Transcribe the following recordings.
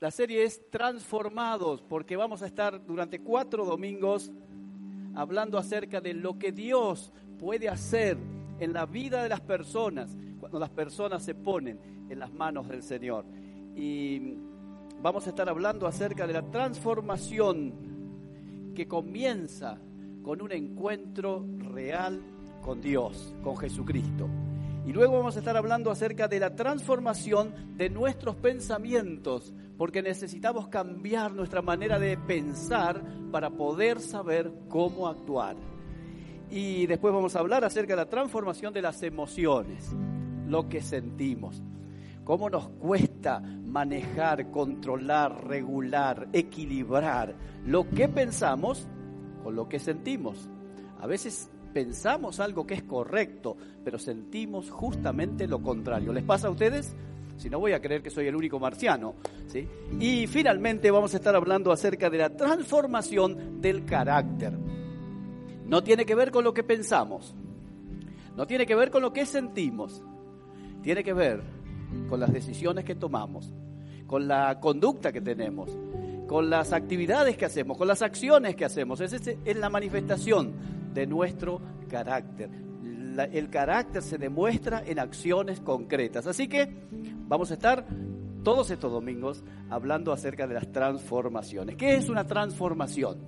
La serie es Transformados porque vamos a estar durante cuatro domingos hablando acerca de lo que Dios puede hacer en la vida de las personas cuando las personas se ponen en las manos del Señor. Y vamos a estar hablando acerca de la transformación que comienza con un encuentro real con Dios, con Jesucristo. Y luego vamos a estar hablando acerca de la transformación de nuestros pensamientos, porque necesitamos cambiar nuestra manera de pensar para poder saber cómo actuar. Y después vamos a hablar acerca de la transformación de las emociones, lo que sentimos, cómo nos cuesta manejar, controlar, regular, equilibrar lo que pensamos con lo que sentimos. A veces pensamos algo que es correcto, pero sentimos justamente lo contrario. ¿Les pasa a ustedes? Si no voy a creer que soy el único marciano. ¿sí? Y finalmente vamos a estar hablando acerca de la transformación del carácter. No tiene que ver con lo que pensamos, no tiene que ver con lo que sentimos, tiene que ver con las decisiones que tomamos, con la conducta que tenemos, con las actividades que hacemos, con las acciones que hacemos. Esa es la manifestación de nuestro carácter. el carácter se demuestra en acciones concretas. Así que vamos a estar todos estos domingos hablando acerca de las transformaciones. ¿Qué es una transformación?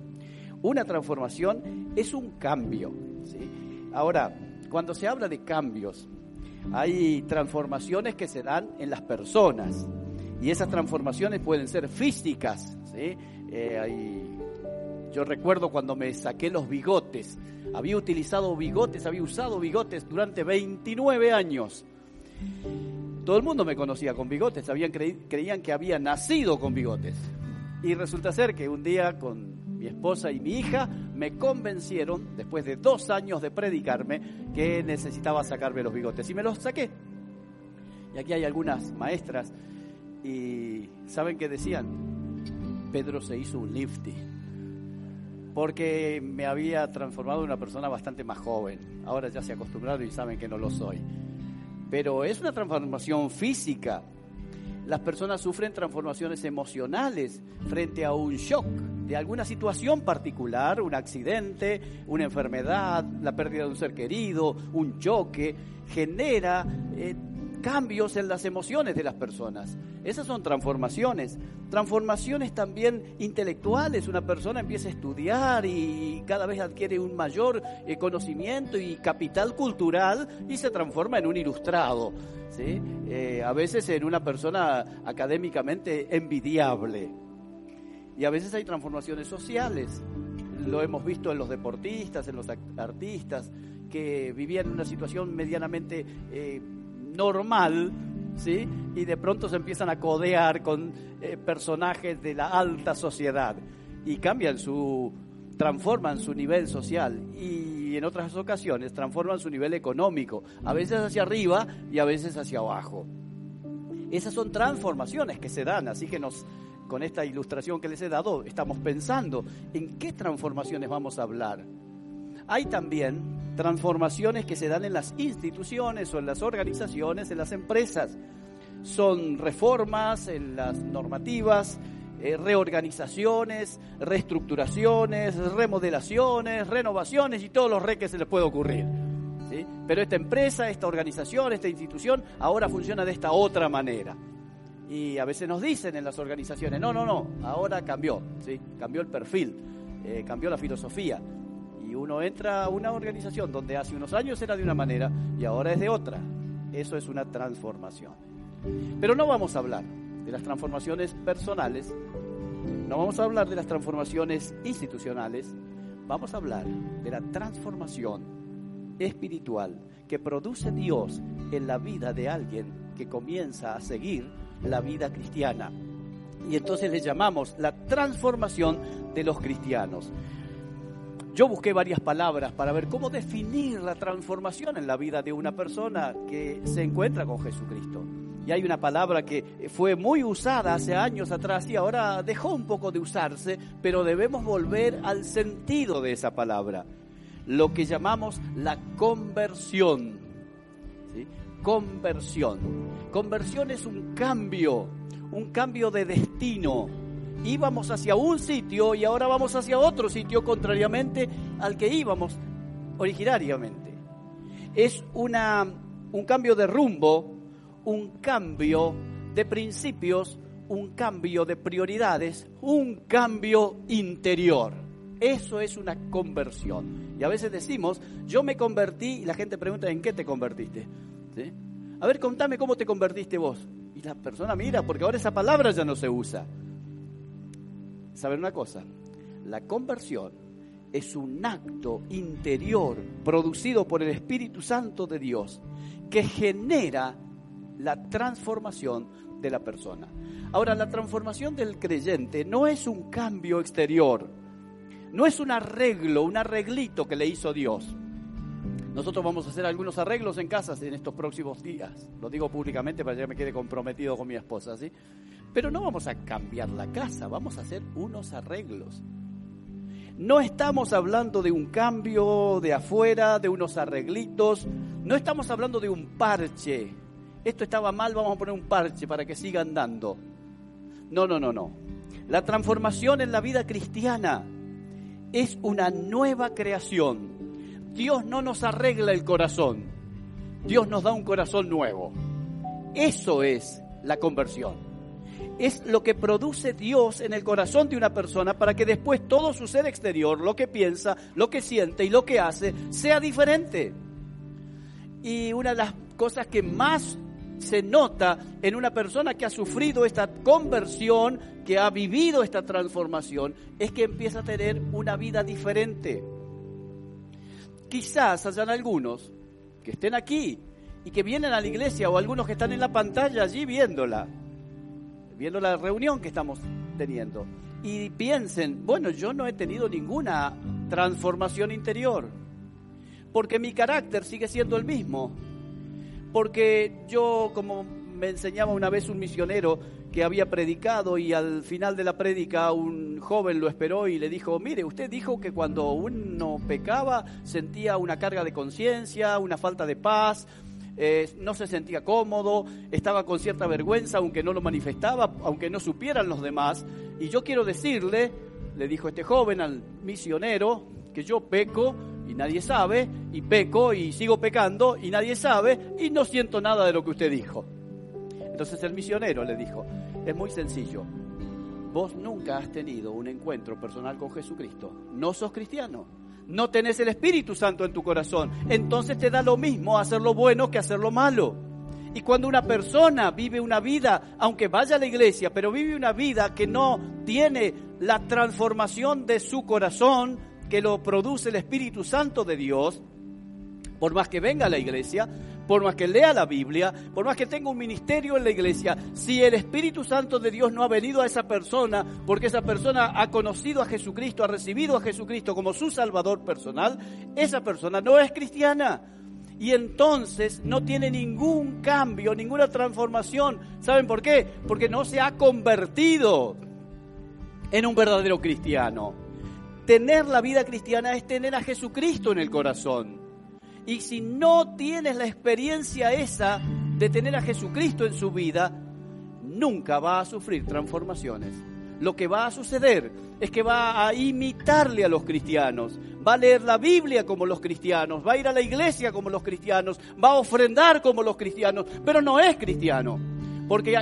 Una transformación es un cambio. Ahora, cuando se habla de cambios, hay transformaciones que se dan en las personas. Y esas transformaciones pueden ser físicas. Eh, yo recuerdo cuando me saqué los bigotes. Había utilizado bigotes, había usado bigotes durante 29 años. Todo el mundo me conocía con bigotes, habían creían que había nacido con bigotes. Y resulta ser que un día con mi esposa y mi hija me convencieron, después de dos años de predicarme, que necesitaba sacarme los bigotes. Y me los saqué. Y aquí hay algunas maestras y ¿saben qué decían? Pedro se hizo un lifty porque me había transformado en una persona bastante más joven. Ahora ya se acostumbraron y saben que no lo soy. Pero es una transformación física. Las personas sufren transformaciones emocionales frente a un shock de alguna situación particular, un accidente, una enfermedad, la pérdida de un ser querido, un choque, genera eh, cambios en las emociones de las personas. Esas son transformaciones. Transformaciones también intelectuales. Una persona empieza a estudiar y cada vez adquiere un mayor eh, conocimiento y capital cultural y se transforma en un ilustrado. ¿sí? Eh, a veces en una persona académicamente envidiable. Y a veces hay transformaciones sociales. Lo hemos visto en los deportistas, en los artistas, que vivían una situación medianamente eh, normal, ¿sí? Y de pronto se empiezan a codear con eh, personajes de la alta sociedad y cambian su, transforman su nivel social y en otras ocasiones transforman su nivel económico, a veces hacia arriba y a veces hacia abajo. Esas son transformaciones que se dan, así que nos, con esta ilustración que les he dado, estamos pensando en qué transformaciones vamos a hablar. Hay también transformaciones que se dan en las instituciones o en las organizaciones, en las empresas. Son reformas en las normativas, eh, reorganizaciones, reestructuraciones, remodelaciones, renovaciones y todos los re que se les puede ocurrir. Pero esta empresa, esta organización, esta institución ahora funciona de esta otra manera. Y a veces nos dicen en las organizaciones, no, no, no, ahora cambió, cambió el perfil, eh, cambió la filosofía. Uno entra a una organización donde hace unos años era de una manera y ahora es de otra. Eso es una transformación. Pero no vamos a hablar de las transformaciones personales, no vamos a hablar de las transformaciones institucionales, vamos a hablar de la transformación espiritual que produce Dios en la vida de alguien que comienza a seguir la vida cristiana. Y entonces le llamamos la transformación de los cristianos. Yo busqué varias palabras para ver cómo definir la transformación en la vida de una persona que se encuentra con Jesucristo. Y hay una palabra que fue muy usada hace años atrás y ahora dejó un poco de usarse, pero debemos volver al sentido de esa palabra. Lo que llamamos la conversión. Conversión. Conversión es un cambio, un cambio de destino íbamos hacia un sitio y ahora vamos hacia otro sitio contrariamente al que íbamos originariamente. Es una, un cambio de rumbo, un cambio de principios, un cambio de prioridades, un cambio interior. Eso es una conversión. Y a veces decimos, yo me convertí y la gente pregunta, ¿en qué te convertiste? A ver, contame cómo te convertiste vos. Y la persona mira, porque ahora esa palabra ya no se usa. ¿Saben una cosa? La conversión es un acto interior producido por el Espíritu Santo de Dios que genera la transformación de la persona. Ahora, la transformación del creyente no es un cambio exterior, no es un arreglo, un arreglito que le hizo Dios. Nosotros vamos a hacer algunos arreglos en casas en estos próximos días. Lo digo públicamente para que me quede comprometido con mi esposa, ¿sí? Pero no vamos a cambiar la casa, vamos a hacer unos arreglos. No estamos hablando de un cambio de afuera, de unos arreglitos, no estamos hablando de un parche. Esto estaba mal, vamos a poner un parche para que siga andando. No, no, no, no. La transformación en la vida cristiana es una nueva creación. Dios no nos arregla el corazón, Dios nos da un corazón nuevo. Eso es la conversión es lo que produce Dios en el corazón de una persona para que después todo su ser exterior, lo que piensa, lo que siente y lo que hace, sea diferente. Y una de las cosas que más se nota en una persona que ha sufrido esta conversión, que ha vivido esta transformación, es que empieza a tener una vida diferente. Quizás hayan algunos que estén aquí y que vienen a la iglesia o algunos que están en la pantalla allí viéndola viendo la reunión que estamos teniendo, y piensen, bueno, yo no he tenido ninguna transformación interior, porque mi carácter sigue siendo el mismo, porque yo, como me enseñaba una vez un misionero que había predicado y al final de la prédica un joven lo esperó y le dijo, mire, usted dijo que cuando uno pecaba sentía una carga de conciencia, una falta de paz, eh, no se sentía cómodo, estaba con cierta vergüenza, aunque no lo manifestaba, aunque no supieran los demás. Y yo quiero decirle, le dijo este joven al misionero, que yo peco y nadie sabe, y peco y sigo pecando y nadie sabe, y no siento nada de lo que usted dijo. Entonces el misionero le dijo, es muy sencillo, vos nunca has tenido un encuentro personal con Jesucristo, no sos cristiano no tenés el Espíritu Santo en tu corazón. Entonces te da lo mismo hacer lo bueno que hacer lo malo. Y cuando una persona vive una vida, aunque vaya a la iglesia, pero vive una vida que no tiene la transformación de su corazón, que lo produce el Espíritu Santo de Dios, por más que venga a la iglesia, por más que lea la Biblia, por más que tenga un ministerio en la iglesia, si el Espíritu Santo de Dios no ha venido a esa persona, porque esa persona ha conocido a Jesucristo, ha recibido a Jesucristo como su Salvador personal, esa persona no es cristiana. Y entonces no tiene ningún cambio, ninguna transformación. ¿Saben por qué? Porque no se ha convertido en un verdadero cristiano. Tener la vida cristiana es tener a Jesucristo en el corazón. Y si no tienes la experiencia esa de tener a Jesucristo en su vida, nunca va a sufrir transformaciones. Lo que va a suceder es que va a imitarle a los cristianos, va a leer la Biblia como los cristianos, va a ir a la iglesia como los cristianos, va a ofrendar como los cristianos, pero no es cristiano. Porque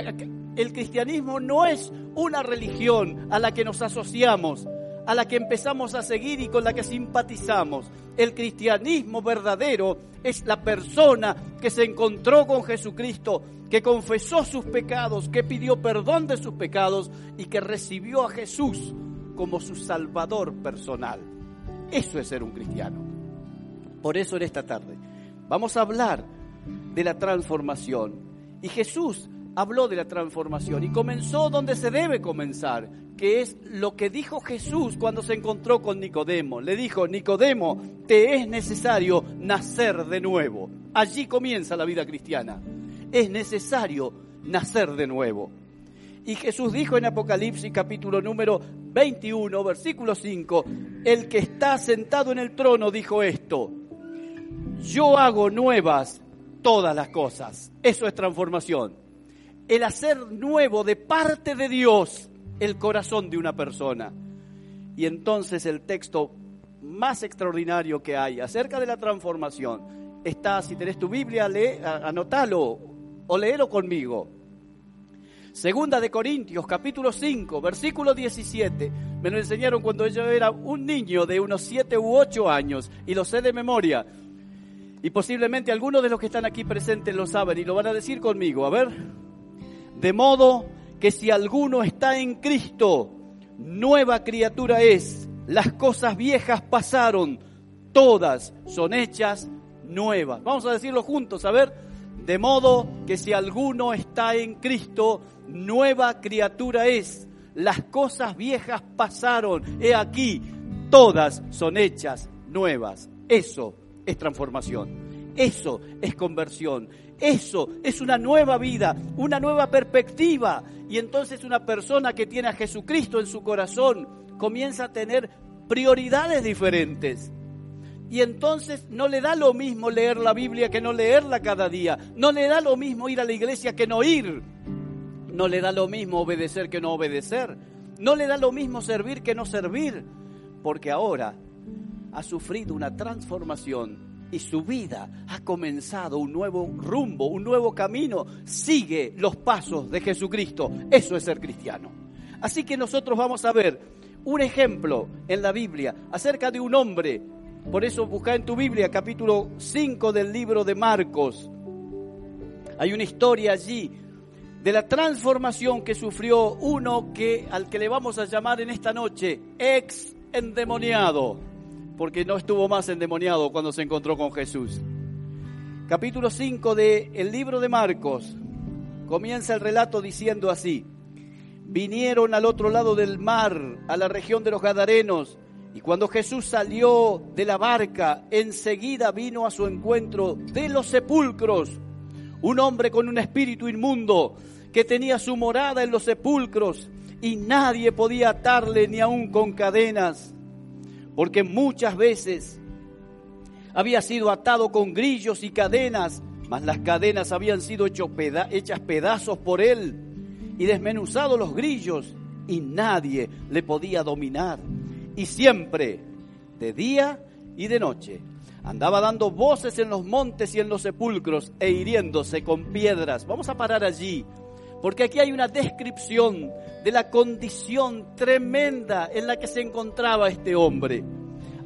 el cristianismo no es una religión a la que nos asociamos, a la que empezamos a seguir y con la que simpatizamos. El cristianismo verdadero es la persona que se encontró con Jesucristo, que confesó sus pecados, que pidió perdón de sus pecados y que recibió a Jesús como su Salvador personal. Eso es ser un cristiano. Por eso en esta tarde vamos a hablar de la transformación. Y Jesús habló de la transformación y comenzó donde se debe comenzar, que es lo que dijo Jesús cuando se encontró con Nicodemo. Le dijo, Nicodemo, te es necesario nacer de nuevo. Allí comienza la vida cristiana. Es necesario nacer de nuevo. Y Jesús dijo en Apocalipsis capítulo número 21, versículo 5, el que está sentado en el trono dijo esto, yo hago nuevas todas las cosas. Eso es transformación. El hacer nuevo de parte de Dios el corazón de una persona. Y entonces el texto más extraordinario que hay acerca de la transformación está, si tenés tu Biblia, lee, anótalo o léelo conmigo. Segunda de Corintios, capítulo 5, versículo 17. Me lo enseñaron cuando yo era un niño de unos 7 u 8 años y lo sé de memoria. Y posiblemente algunos de los que están aquí presentes lo saben y lo van a decir conmigo. A ver. De modo que si alguno está en Cristo, nueva criatura es. Las cosas viejas pasaron, todas son hechas nuevas. Vamos a decirlo juntos, a ver. De modo que si alguno está en Cristo, nueva criatura es. Las cosas viejas pasaron, he aquí, todas son hechas nuevas. Eso es transformación. Eso es conversión. Eso es una nueva vida, una nueva perspectiva. Y entonces una persona que tiene a Jesucristo en su corazón comienza a tener prioridades diferentes. Y entonces no le da lo mismo leer la Biblia que no leerla cada día. No le da lo mismo ir a la iglesia que no ir. No le da lo mismo obedecer que no obedecer. No le da lo mismo servir que no servir. Porque ahora ha sufrido una transformación y su vida ha comenzado un nuevo rumbo, un nuevo camino. Sigue los pasos de Jesucristo. Eso es ser cristiano. Así que nosotros vamos a ver un ejemplo en la Biblia acerca de un hombre. Por eso busca en tu Biblia capítulo 5 del libro de Marcos. Hay una historia allí de la transformación que sufrió uno que al que le vamos a llamar en esta noche ex endemoniado porque no estuvo más endemoniado cuando se encontró con Jesús. Capítulo 5 del el libro de Marcos. Comienza el relato diciendo así, vinieron al otro lado del mar, a la región de los Gadarenos, y cuando Jesús salió de la barca, enseguida vino a su encuentro de los sepulcros un hombre con un espíritu inmundo que tenía su morada en los sepulcros y nadie podía atarle ni aun con cadenas porque muchas veces había sido atado con grillos y cadenas, mas las cadenas habían sido hechas pedazos por él y desmenuzados los grillos y nadie le podía dominar. Y siempre, de día y de noche, andaba dando voces en los montes y en los sepulcros e hiriéndose con piedras. Vamos a parar allí, porque aquí hay una descripción de la condición tremenda en la que se encontraba este hombre.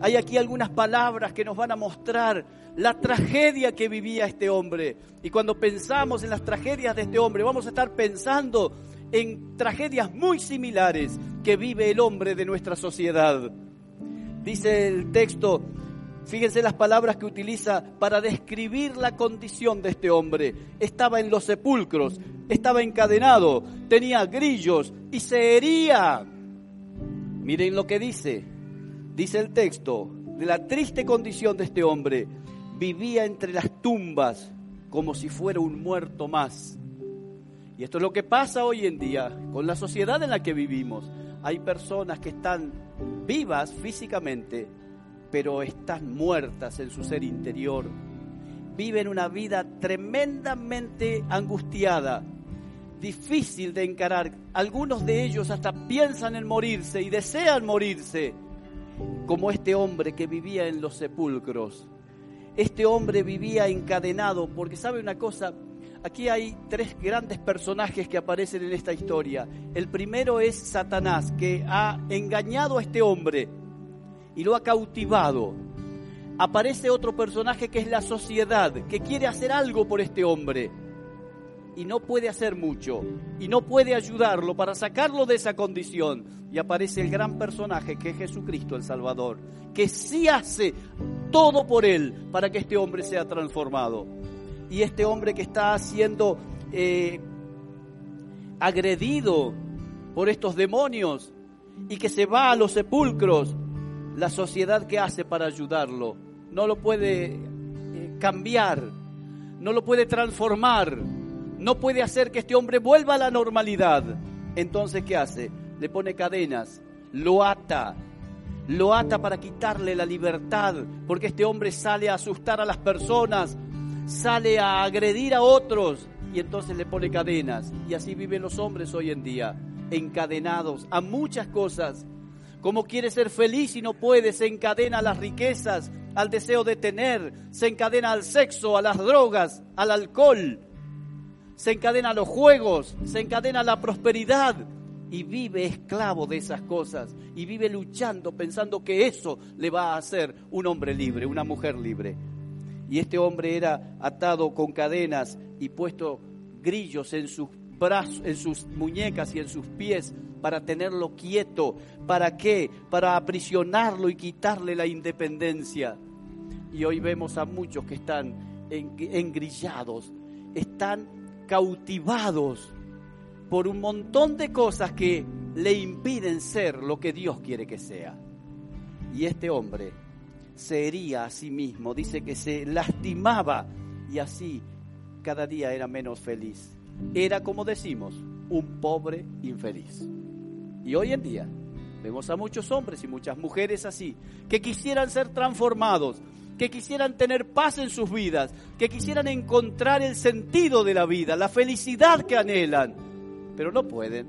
Hay aquí algunas palabras que nos van a mostrar la tragedia que vivía este hombre. Y cuando pensamos en las tragedias de este hombre, vamos a estar pensando en tragedias muy similares que vive el hombre de nuestra sociedad. Dice el texto, Fíjense las palabras que utiliza para describir la condición de este hombre. Estaba en los sepulcros, estaba encadenado, tenía grillos y se hería. Miren lo que dice. Dice el texto de la triste condición de este hombre. Vivía entre las tumbas como si fuera un muerto más. Y esto es lo que pasa hoy en día con la sociedad en la que vivimos. Hay personas que están vivas físicamente, pero están muertas en su ser interior. Viven una vida tremendamente angustiada, difícil de encarar. Algunos de ellos hasta piensan en morirse y desean morirse, como este hombre que vivía en los sepulcros. Este hombre vivía encadenado, porque sabe una cosa, aquí hay tres grandes personajes que aparecen en esta historia. El primero es Satanás, que ha engañado a este hombre y lo ha cautivado. Aparece otro personaje que es la sociedad, que quiere hacer algo por este hombre y no puede hacer mucho y no puede ayudarlo para sacarlo de esa condición. Y aparece el gran personaje que es Jesucristo el Salvador, que sí hace todo por él para que este hombre sea transformado. Y este hombre que está siendo eh, agredido por estos demonios y que se va a los sepulcros, la sociedad que hace para ayudarlo no lo puede eh, cambiar, no lo puede transformar, no puede hacer que este hombre vuelva a la normalidad. Entonces, ¿qué hace? Le pone cadenas, lo ata, lo ata para quitarle la libertad, porque este hombre sale a asustar a las personas, sale a agredir a otros y entonces le pone cadenas. Y así viven los hombres hoy en día, encadenados a muchas cosas. Como quiere ser feliz y no puede, se encadena a las riquezas, al deseo de tener, se encadena al sexo, a las drogas, al alcohol, se encadena a los juegos, se encadena a la prosperidad y vive esclavo de esas cosas y vive luchando pensando que eso le va a hacer un hombre libre, una mujer libre. Y este hombre era atado con cadenas y puesto grillos en sus brazos, en sus muñecas y en sus pies para tenerlo quieto. ¿Para qué? Para aprisionarlo y quitarle la independencia. Y hoy vemos a muchos que están engrillados, están cautivados por un montón de cosas que le impiden ser lo que Dios quiere que sea. Y este hombre se hería a sí mismo, dice que se lastimaba y así cada día era menos feliz. Era, como decimos, un pobre infeliz. Y hoy en día vemos a muchos hombres y muchas mujeres así, que quisieran ser transformados, que quisieran tener paz en sus vidas, que quisieran encontrar el sentido de la vida, la felicidad que anhelan, pero no pueden.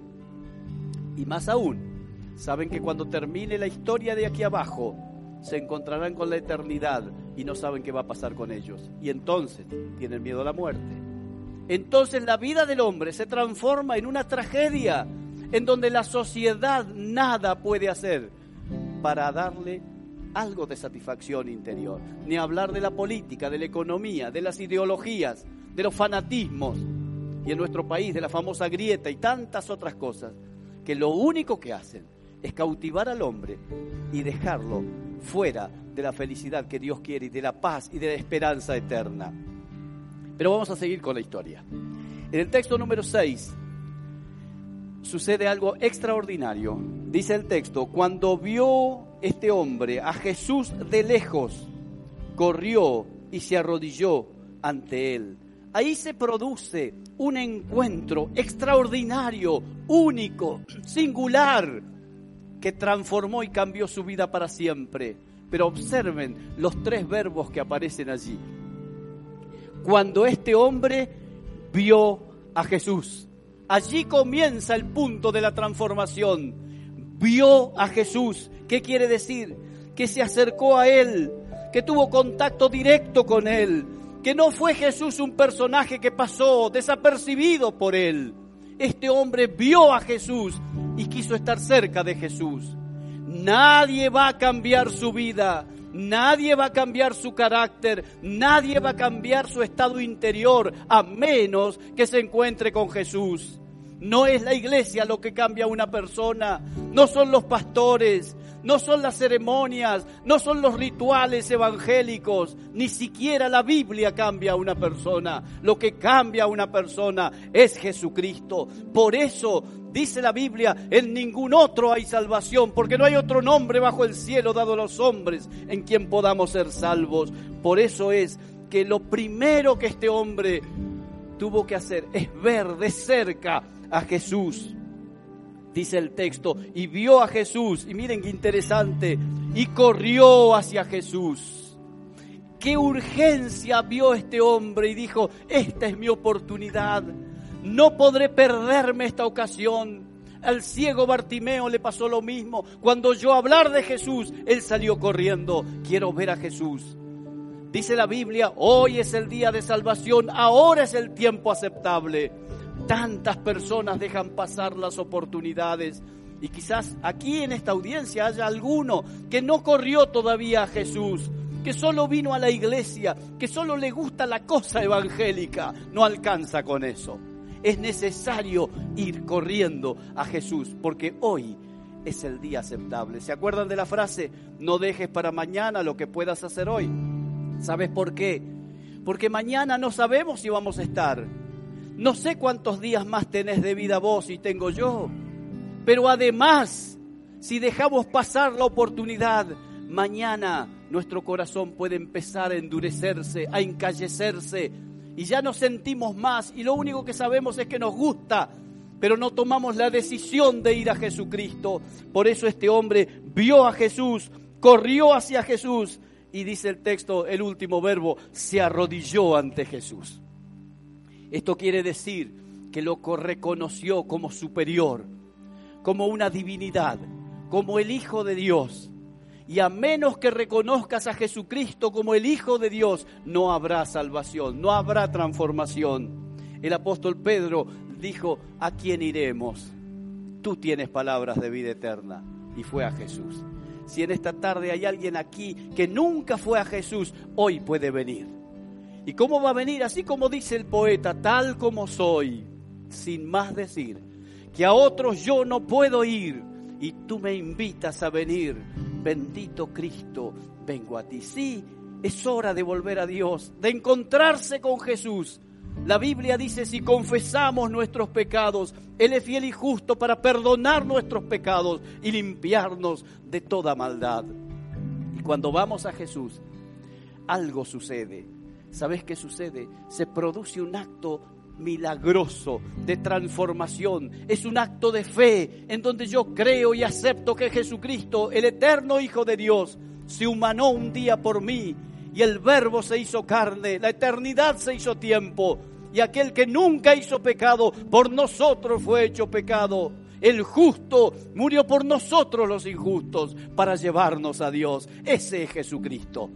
Y más aún, saben que cuando termine la historia de aquí abajo, se encontrarán con la eternidad y no saben qué va a pasar con ellos. Y entonces tienen miedo a la muerte. Entonces la vida del hombre se transforma en una tragedia en donde la sociedad nada puede hacer para darle algo de satisfacción interior. Ni hablar de la política, de la economía, de las ideologías, de los fanatismos. Y en nuestro país de la famosa grieta y tantas otras cosas, que lo único que hacen es cautivar al hombre y dejarlo fuera de la felicidad que Dios quiere y de la paz y de la esperanza eterna. Pero vamos a seguir con la historia. En el texto número 6 sucede algo extraordinario. Dice el texto, cuando vio este hombre a Jesús de lejos, corrió y se arrodilló ante él. Ahí se produce un encuentro extraordinario, único, singular, que transformó y cambió su vida para siempre. Pero observen los tres verbos que aparecen allí cuando este hombre vio a Jesús. Allí comienza el punto de la transformación. Vio a Jesús. ¿Qué quiere decir? Que se acercó a él, que tuvo contacto directo con él, que no fue Jesús un personaje que pasó desapercibido por él. Este hombre vio a Jesús y quiso estar cerca de Jesús. Nadie va a cambiar su vida Nadie va a cambiar su carácter, nadie va a cambiar su estado interior a menos que se encuentre con Jesús. No es la iglesia lo que cambia a una persona, no son los pastores, no son las ceremonias, no son los rituales evangélicos, ni siquiera la Biblia cambia a una persona. Lo que cambia a una persona es Jesucristo. Por eso dice la Biblia, en ningún otro hay salvación, porque no hay otro nombre bajo el cielo dado a los hombres en quien podamos ser salvos. Por eso es que lo primero que este hombre tuvo que hacer es ver de cerca a Jesús. Dice el texto, y vio a Jesús, y miren qué interesante, y corrió hacia Jesús. Qué urgencia vio este hombre y dijo, esta es mi oportunidad no podré perderme esta ocasión. Al ciego Bartimeo le pasó lo mismo. Cuando yo hablar de Jesús, él salió corriendo. Quiero ver a Jesús. Dice la Biblia, hoy es el día de salvación, ahora es el tiempo aceptable. Tantas personas dejan pasar las oportunidades. Y quizás aquí en esta audiencia haya alguno que no corrió todavía a Jesús, que solo vino a la iglesia, que solo le gusta la cosa evangélica, no alcanza con eso es necesario ir corriendo a Jesús, porque hoy es el día aceptable. ¿Se acuerdan de la frase? No dejes para mañana lo que puedas hacer hoy. ¿Sabes por qué? Porque mañana no sabemos si vamos a estar. No sé cuántos días más tenés de vida vos y tengo yo, pero además, si dejamos pasar la oportunidad, mañana nuestro corazón puede empezar a endurecerse, a encallecerse, y ya no sentimos más, y lo único que sabemos es que nos gusta, pero no tomamos la decisión de ir a Jesucristo. Por eso este hombre vio a Jesús, corrió hacia Jesús, y dice el texto, el último verbo, se arrodilló ante Jesús. Esto quiere decir que lo reconoció como superior, como una divinidad, como el Hijo de Dios. Y a menos que reconozcas a Jesucristo como el Hijo de Dios, no habrá salvación, no habrá transformación. El apóstol Pedro dijo, ¿a quién iremos? Tú tienes palabras de vida eterna. Y fue a Jesús. Si en esta tarde hay alguien aquí que nunca fue a Jesús, hoy puede venir. ¿Y cómo va a venir? Así como dice el poeta, tal como soy, sin más decir, que a otros yo no puedo ir y tú me invitas a venir. Bendito Cristo, vengo a ti. Sí, es hora de volver a Dios, de encontrarse con Jesús. La Biblia dice, si confesamos nuestros pecados, Él es fiel y justo para perdonar nuestros pecados y limpiarnos de toda maldad. Y cuando vamos a Jesús, algo sucede ¿Sabes qué sucede? Se produce un acto milagroso de transformación. Es un acto de fe en donde yo creo y acepto que Jesucristo, el eterno Hijo de Dios, se humanó un día por mí y el verbo se hizo carne, la eternidad se hizo tiempo y aquel que nunca hizo pecado por nosotros fue hecho pecado. El justo murió por nosotros los injustos para llevarnos a Dios. Ese es Jesucristo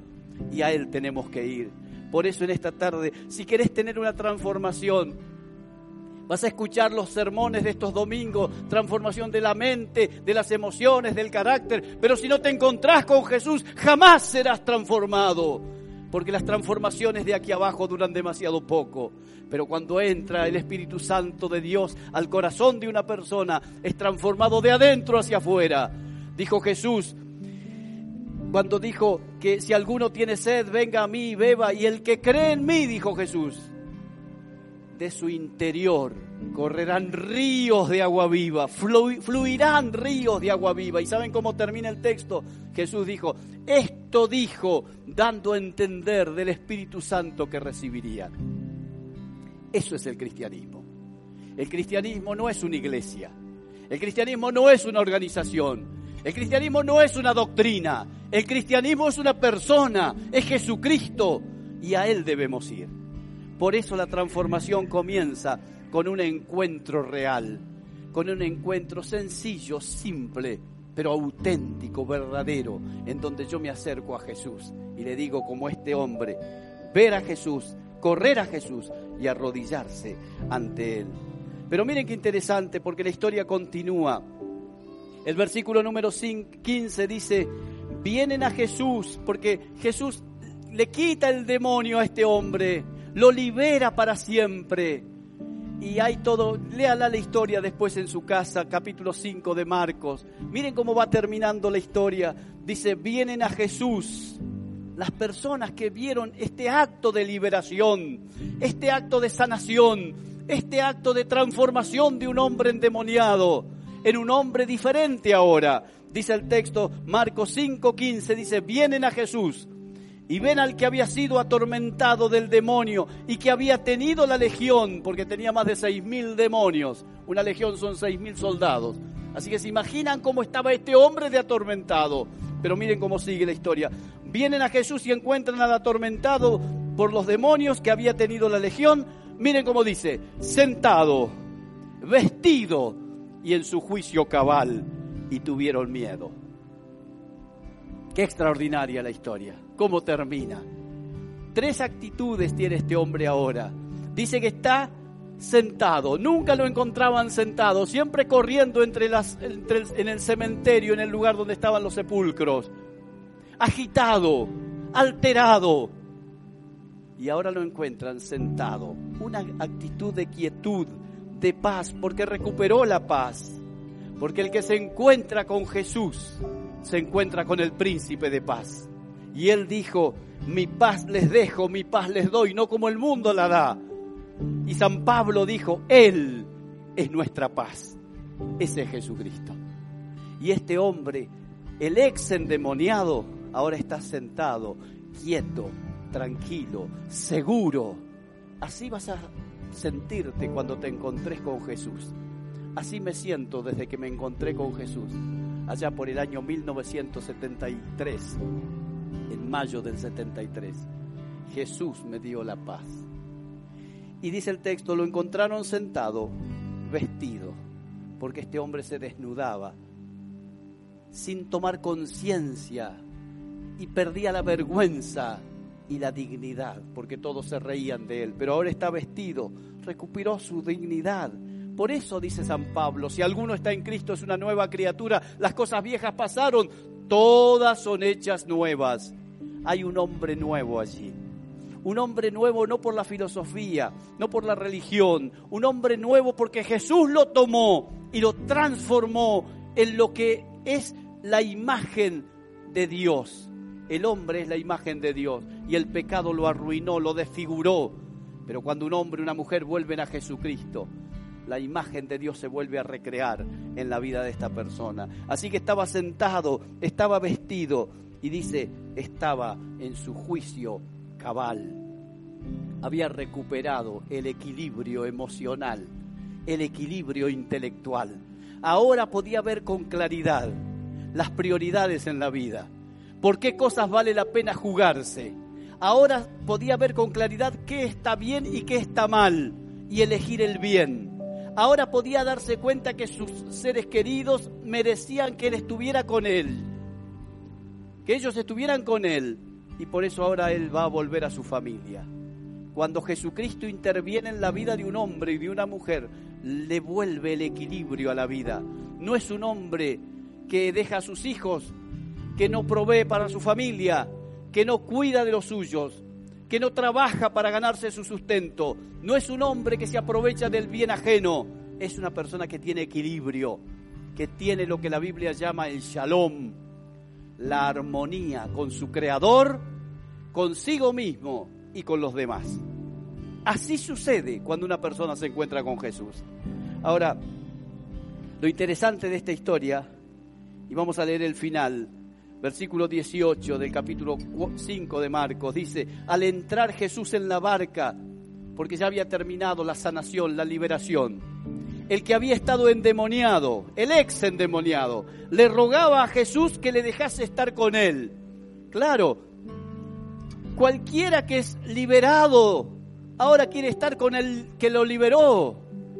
y a Él tenemos que ir. Por eso en esta tarde, si querés tener una transformación, vas a escuchar los sermones de estos domingos, transformación de la mente, de las emociones, del carácter, pero si no te encontrás con Jesús, jamás serás transformado, porque las transformaciones de aquí abajo duran demasiado poco. Pero cuando entra el Espíritu Santo de Dios al corazón de una persona, es transformado de adentro hacia afuera. Dijo Jesús, cuando dijo que si alguno tiene sed, venga a mí y beba, y el que cree en mí, dijo Jesús, de su interior correrán ríos de agua viva, fluirán ríos de agua viva. ¿Y saben cómo termina el texto? Jesús dijo, esto dijo dando a entender del Espíritu Santo que recibirían. Eso es el cristianismo. El cristianismo no es una iglesia. El cristianismo no es una organización. El cristianismo no es una doctrina, el cristianismo es una persona, es Jesucristo y a Él debemos ir. Por eso la transformación comienza con un encuentro real, con un encuentro sencillo, simple, pero auténtico, verdadero, en donde yo me acerco a Jesús y le digo como este hombre, ver a Jesús, correr a Jesús y arrodillarse ante Él. Pero miren qué interesante porque la historia continúa. El versículo número 15 dice, vienen a Jesús porque Jesús le quita el demonio a este hombre, lo libera para siempre. Y hay todo, léala la historia después en su casa, capítulo 5 de Marcos. Miren cómo va terminando la historia. Dice, vienen a Jesús las personas que vieron este acto de liberación, este acto de sanación, este acto de transformación de un hombre endemoniado en un hombre diferente ahora. Dice el texto, Marcos 5:15, dice, vienen a Jesús y ven al que había sido atormentado del demonio y que había tenido la legión, porque tenía más de seis mil demonios. Una legión son seis mil soldados. Así que se imaginan cómo estaba este hombre de atormentado. Pero miren cómo sigue la historia. Vienen a Jesús y encuentran al atormentado por los demonios que había tenido la legión. Miren cómo dice, sentado, vestido y en su juicio cabal y tuvieron miedo. Qué extraordinaria la historia. ¿Cómo termina? Tres actitudes tiene este hombre ahora. Dice que está sentado, nunca lo encontraban sentado, siempre corriendo entre las, en el cementerio, en el lugar donde estaban los sepulcros, agitado, alterado. Y ahora lo encuentran sentado, una actitud de quietud, de paz, porque recuperó la paz. Porque el que se encuentra con Jesús se encuentra con el príncipe de paz. Y él dijo, mi paz les dejo, mi paz les doy, no como el mundo la da. Y San Pablo dijo, Él es nuestra paz. Ese es Jesucristo. Y este hombre, el ex endemoniado, ahora está sentado, quieto, tranquilo, seguro. Así vas a sentirte cuando te encontres con Jesús. Así me siento desde que me encontré con Jesús, allá por el año 1973, en mayo del 73. Jesús me dio la paz. Y dice el texto, lo encontraron sentado, vestido, porque este hombre se desnudaba, sin tomar conciencia, y perdía la vergüenza y la dignidad, porque todos se reían de él, pero ahora está vestido, recuperó su dignidad. Por eso dice San Pablo, si alguno está en Cristo es una nueva criatura, las cosas viejas pasaron, todas son hechas nuevas. Hay un hombre nuevo allí un hombre nuevo no por la filosofía, no por la religión, un hombre nuevo porque Jesús lo tomó y lo transformó en lo que es la imagen de Dios. El hombre es la imagen de Dios y el pecado lo arruinó, lo desfiguró. Pero cuando un hombre y una mujer vuelven a Jesucristo, la imagen de Dios se vuelve a recrear en la vida de esta persona. Así que estaba sentado, estaba vestido y dice, estaba en su juicio cabal. Había recuperado el equilibrio emocional, el equilibrio intelectual. Ahora podía ver con claridad las prioridades en la vida. ¿Por qué cosas vale la pena jugarse? Ahora podía ver con claridad qué está bien y qué está mal y elegir el bien. Ahora podía darse cuenta que sus seres queridos merecían que él estuviera con él, que ellos estuvieran con él y por eso ahora él va a volver a su familia. Cuando Jesucristo interviene en la vida de un hombre y de una mujer, le vuelve el equilibrio a la vida. No es un hombre que deja a sus hijos, que no provee para su familia, que no cuida de los suyos, que no trabaja para ganarse su sustento. No es un hombre que se aprovecha del bien ajeno. Es una persona que tiene equilibrio, que tiene lo que la Biblia llama el shalom, la armonía con su creador, consigo mismo y con los demás. Así sucede cuando una persona se encuentra con Jesús. Ahora, lo interesante de esta historia, y vamos a leer el final, versículo 18 del capítulo 5 de Marcos, dice, al entrar Jesús en la barca, porque ya había terminado la sanación, la liberación, el que había estado endemoniado, el ex endemoniado, le rogaba a Jesús que le dejase estar con él. Claro, cualquiera que es liberado ahora quiere estar con el que lo liberó,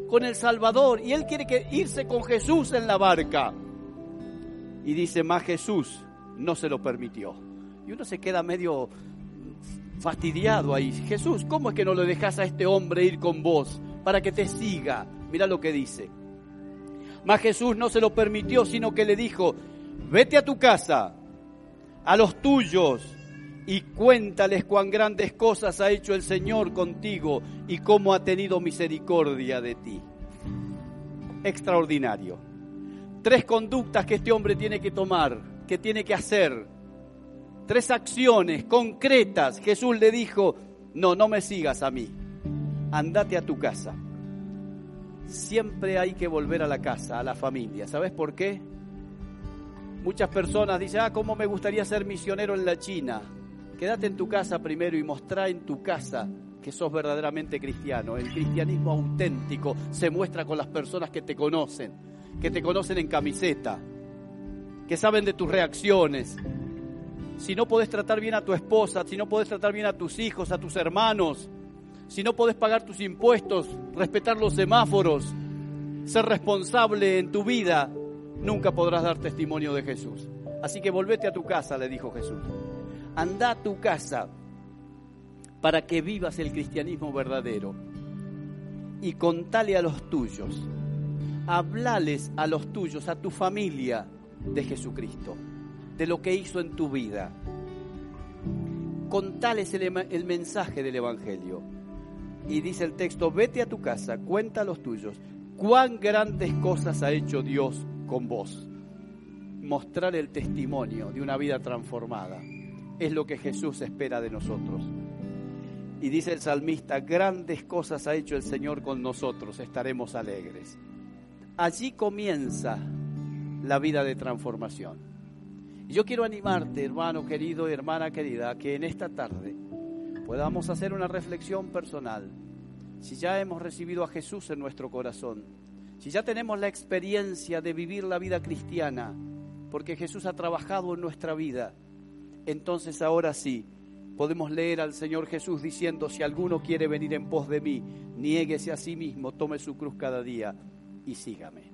con el Salvador, y él quiere que irse con Jesús en la barca. Y dice, más Jesús no se lo permitió. Y uno se queda medio fastidiado ahí. Jesús, ¿cómo es que no lo dejas a este hombre ir con vos para que te siga? Mira lo que dice. Mas Jesús no se lo permitió, sino que le dijo, vete a tu casa, a los tuyos, y cuéntales cuán grandes cosas ha hecho el Señor contigo y cómo ha tenido misericordia de ti. Extraordinario. Tres conductas que este hombre tiene que tomar, que tiene que hacer. Tres acciones concretas. Jesús le dijo, no, no me sigas a mí. Andate a tu casa siempre hay que volver a la casa, a la familia. ¿Sabes por qué? Muchas personas dicen, ah, ¿cómo me gustaría ser misionero en la China? Quédate en tu casa primero y mostrá en tu casa que sos verdaderamente cristiano. El cristianismo auténtico se muestra con las personas que te conocen, que te conocen en camiseta, que saben de tus reacciones. Si no podés tratar bien a tu esposa, si no podés tratar bien a tus hijos, a tus hermanos, si no podés pagar tus impuestos, respetar los semáforos, ser responsable en tu vida, nunca podrás dar testimonio de Jesús. Así que volvete a tu casa, le dijo Jesús. Anda a tu casa para que vivas el cristianismo verdadero y contale a los tuyos, hablales a los tuyos, a tu familia de Jesucristo, de lo que hizo en tu vida. Contales el, el mensaje del Evangelio y dice el texto, vete a tu casa, cuenta a los tuyos, cuán grandes cosas ha hecho Dios con vos. Mostrar el testimonio de una vida transformada es lo que Jesús espera de nosotros. Y dice el salmista, grandes cosas ha hecho el Señor con nosotros, estaremos alegres. Allí comienza la vida de transformación. Y yo quiero animarte, hermano querido hermana querida, que en esta tarde podamos hacer una reflexión personal. Si ya hemos recibido a Jesús en nuestro corazón, si ya tenemos la experiencia de vivir la vida cristiana, porque Jesús ha trabajado en nuestra vida, entonces ahora sí podemos leer al Señor Jesús diciendo, si alguno quiere venir en pos de mí, niéguese a sí mismo, tome su cruz cada día y sígame.